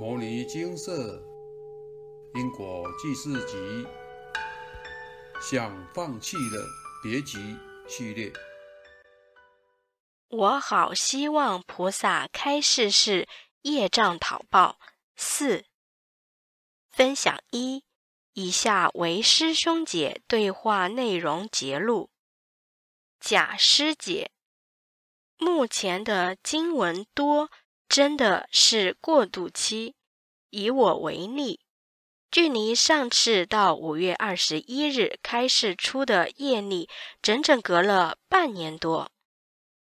摩尼金色因果记事集，想放弃了别急系列。我好希望菩萨开示是业障讨报四分享一，以下为师兄姐对话内容节录。贾师姐，目前的经文多。真的是过渡期。以我为例，距离上次到五月二十一日开始出的业力，整整隔了半年多，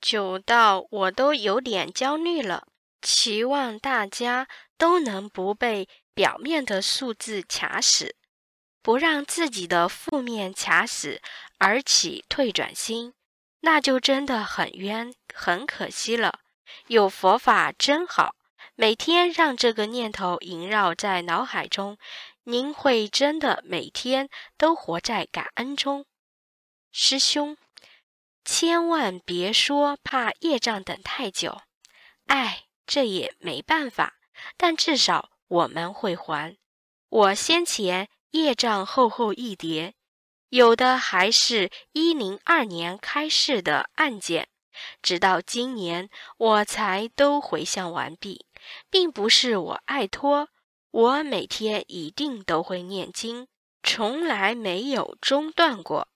久到我都有点焦虑了。期望大家都能不被表面的数字卡死，不让自己的负面卡死而起退转心，那就真的很冤，很可惜了。有佛法真好，每天让这个念头萦绕在脑海中，您会真的每天都活在感恩中。师兄，千万别说怕业障等太久，哎，这也没办法，但至少我们会还。我先前业障厚厚一叠，有的还是一零二年开市的案件。直到今年，我才都回向完毕，并不是我爱拖，我每天一定都会念经，从来没有中断过。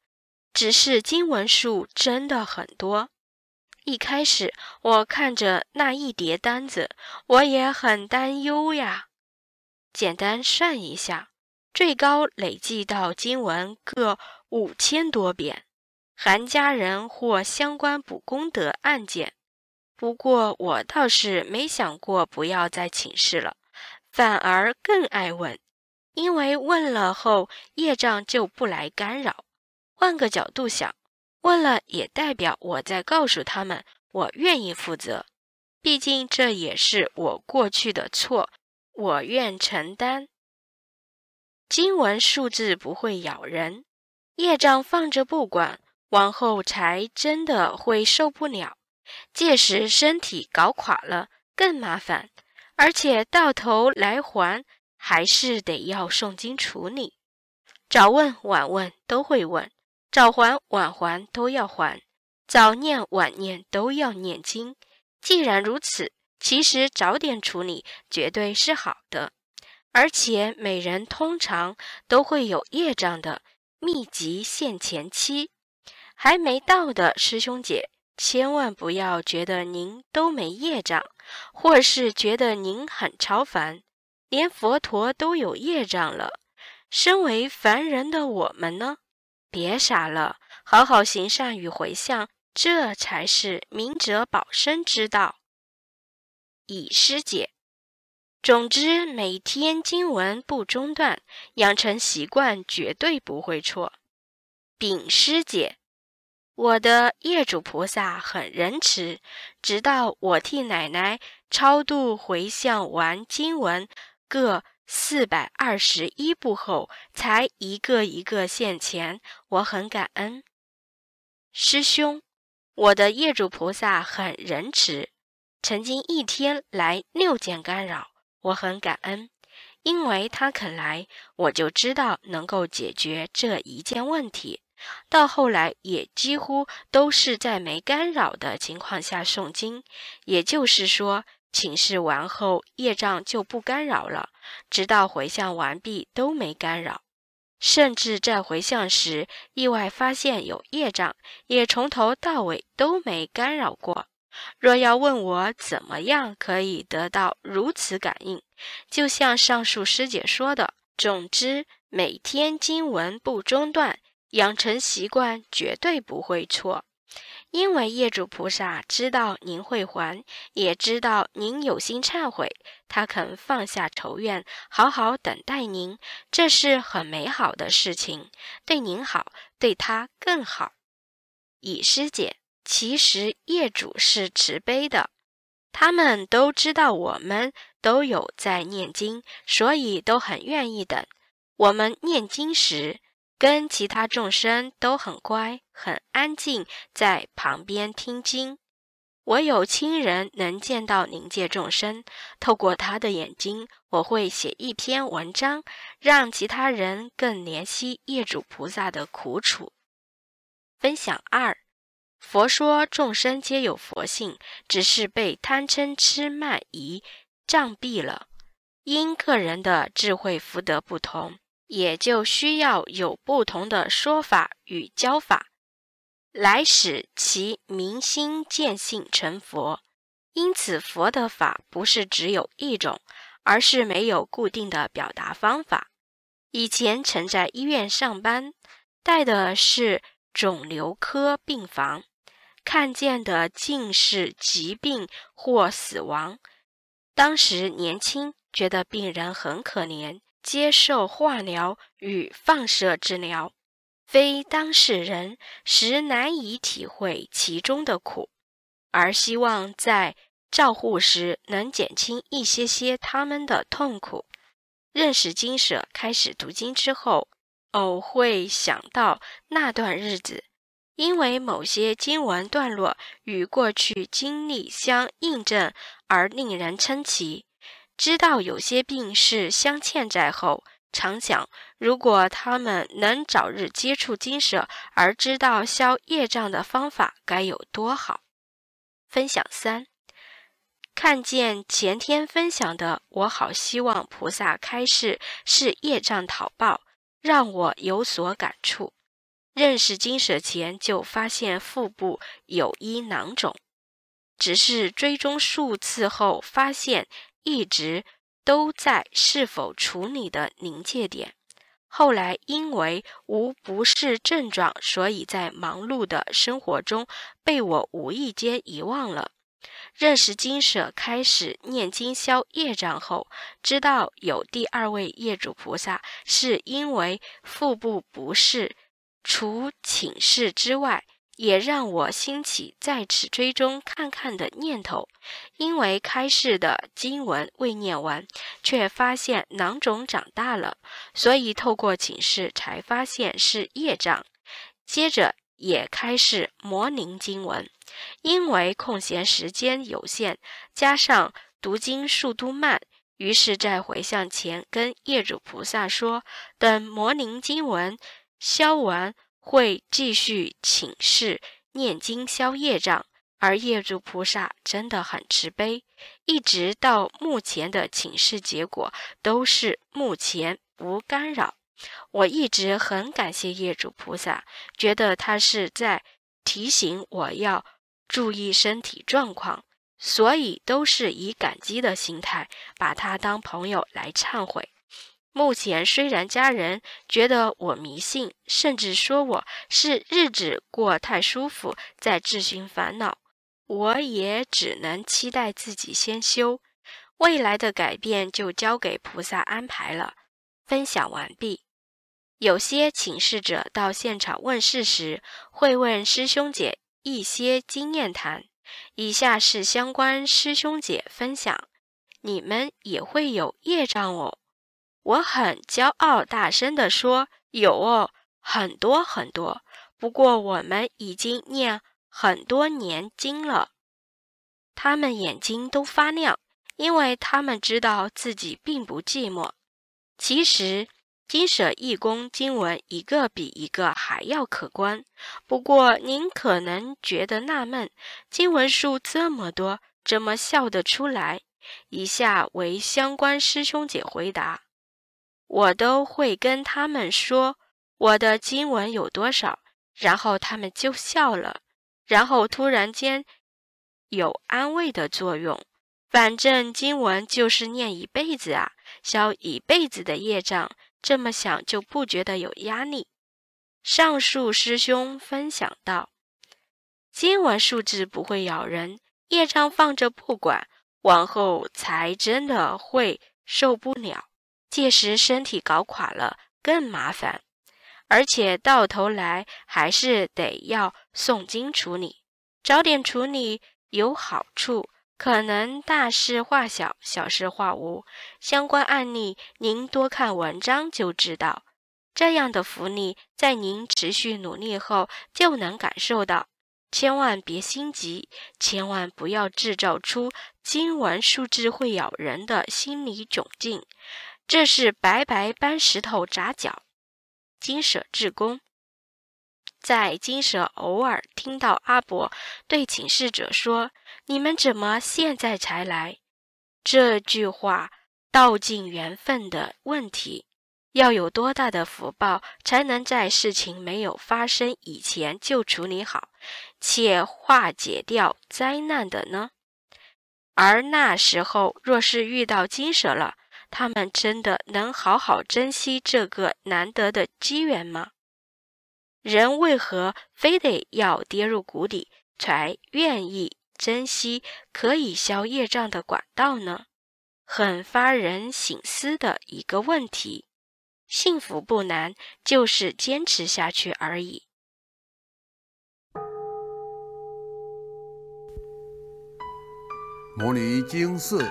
只是经文数真的很多。一开始我看着那一叠单子，我也很担忧呀。简单算一下，最高累计到经文各五千多遍。韩家人或相关补功德案件，不过我倒是没想过不要再请示了，反而更爱问，因为问了后业障就不来干扰。换个角度想，问了也代表我在告诉他们，我愿意负责，毕竟这也是我过去的错，我愿承担。经文数字不会咬人，业障放着不管。往后才真的会受不了，届时身体搞垮了更麻烦，而且到头来还还是得要诵经处理，早问晚问都会问，早还晚还都要还，早念晚念都要念经。既然如此，其实早点处理绝对是好的，而且每人通常都会有业障的密集现前期。还没到的师兄姐，千万不要觉得您都没业障，或是觉得您很超凡，连佛陀都有业障了，身为凡人的我们呢？别傻了，好好行善与回向，这才是明哲保身之道。乙师姐，总之每天经文不中断，养成习惯绝对不会错。丙师姐。我的业主菩萨很仁慈，直到我替奶奶超度回向完经文各四百二十一部后，才一个一个现钱，我很感恩。师兄，我的业主菩萨很仁慈，曾经一天来六件干扰，我很感恩，因为他肯来，我就知道能够解决这一件问题。到后来也几乎都是在没干扰的情况下诵经，也就是说，请示完后业障就不干扰了，直到回向完毕都没干扰，甚至在回向时意外发现有业障，也从头到尾都没干扰过。若要问我怎么样可以得到如此感应，就像上述师姐说的，总之每天经文不中断。养成习惯绝对不会错，因为业主菩萨知道您会还，也知道您有心忏悔，他肯放下仇怨，好好等待您，这是很美好的事情。对您好，对他更好。乙师姐，其实业主是慈悲的，他们都知道我们都有在念经，所以都很愿意等我们念经时。跟其他众生都很乖，很安静，在旁边听经。我有亲人能见到灵界众生，透过他的眼睛，我会写一篇文章，让其他人更怜惜业主菩萨的苦楚。分享二：佛说众生皆有佛性，只是被贪嗔痴慢疑障蔽了。因个人的智慧福德不同，也就需要有不同的说法与教法。来使其明心见性成佛，因此佛的法不是只有一种，而是没有固定的表达方法。以前曾在医院上班，带的是肿瘤科病房，看见的尽是疾病或死亡。当时年轻，觉得病人很可怜，接受化疗与放射治疗。非当事人实难以体会其中的苦，而希望在照护时能减轻一些些他们的痛苦。认识经舍，开始读经之后，偶会想到那段日子，因为某些经文段落与过去经历相印证而令人称奇。知道有些病是镶嵌在后。常想，如果他们能早日接触金舍，而知道消业障的方法，该有多好！分享三，看见前天分享的，我好希望菩萨开示是业障讨报，让我有所感触。认识金舍前就发现腹部有一囊肿，只是追踪数次后发现一直。都在是否处理的临界点。后来因为无不适症状，所以在忙碌的生活中被我无意间遗忘了。认识金舍，开始念经消业障后，知道有第二位业主菩萨，是因为腹部不适，除请示之外。也让我兴起在此追踪看看的念头，因为开示的经文未念完，却发现囊肿长大了，所以透过请示才发现是业障。接着也开始模拟经文，因为空闲时间有限，加上读经速度慢，于是，在回向前跟业主菩萨说，等模拟经文消完。会继续请示念经消业障，而业主菩萨真的很慈悲，一直到目前的请示结果都是目前无干扰。我一直很感谢业主菩萨，觉得他是在提醒我要注意身体状况，所以都是以感激的心态把他当朋友来忏悔。目前虽然家人觉得我迷信，甚至说我是日子过太舒服，在自寻烦恼，我也只能期待自己先修，未来的改变就交给菩萨安排了。分享完毕。有些请示者到现场问事时，会问师兄姐一些经验谈，以下是相关师兄姐分享：你们也会有业障哦。我很骄傲，大声地说：“有哦，很多很多。不过我们已经念很多年经了。”他们眼睛都发亮，因为他们知道自己并不寂寞。其实，经舍义工经文一个比一个还要可观。不过您可能觉得纳闷：经文数这么多，怎么笑得出来？以下为相关师兄姐回答。我都会跟他们说我的经文有多少，然后他们就笑了，然后突然间有安慰的作用。反正经文就是念一辈子啊，消一辈子的业障，这么想就不觉得有压力。上述师兄分享道：经文数字不会咬人，业障放着不管，往后才真的会受不了。届时身体搞垮了更麻烦，而且到头来还是得要诵经处理。早点处理有好处，可能大事化小，小事化无。相关案例您多看文章就知道。这样的福利在您持续努力后就能感受到。千万别心急，千万不要制造出经文数字会咬人的心理窘境，这是白白搬石头砸脚。金舍智公在金舍偶尔听到阿伯对请示者说：“你们怎么现在才来？”这句话道尽缘分的问题。要有多大的福报，才能在事情没有发生以前就处理好，且化解掉灾难的呢？而那时候若是遇到金蛇了，他们真的能好好珍惜这个难得的机缘吗？人为何非得要跌入谷底，才愿意珍惜可以消业障的管道呢？很发人省思的一个问题。幸福不难，就是坚持下去而已。摩尼经寺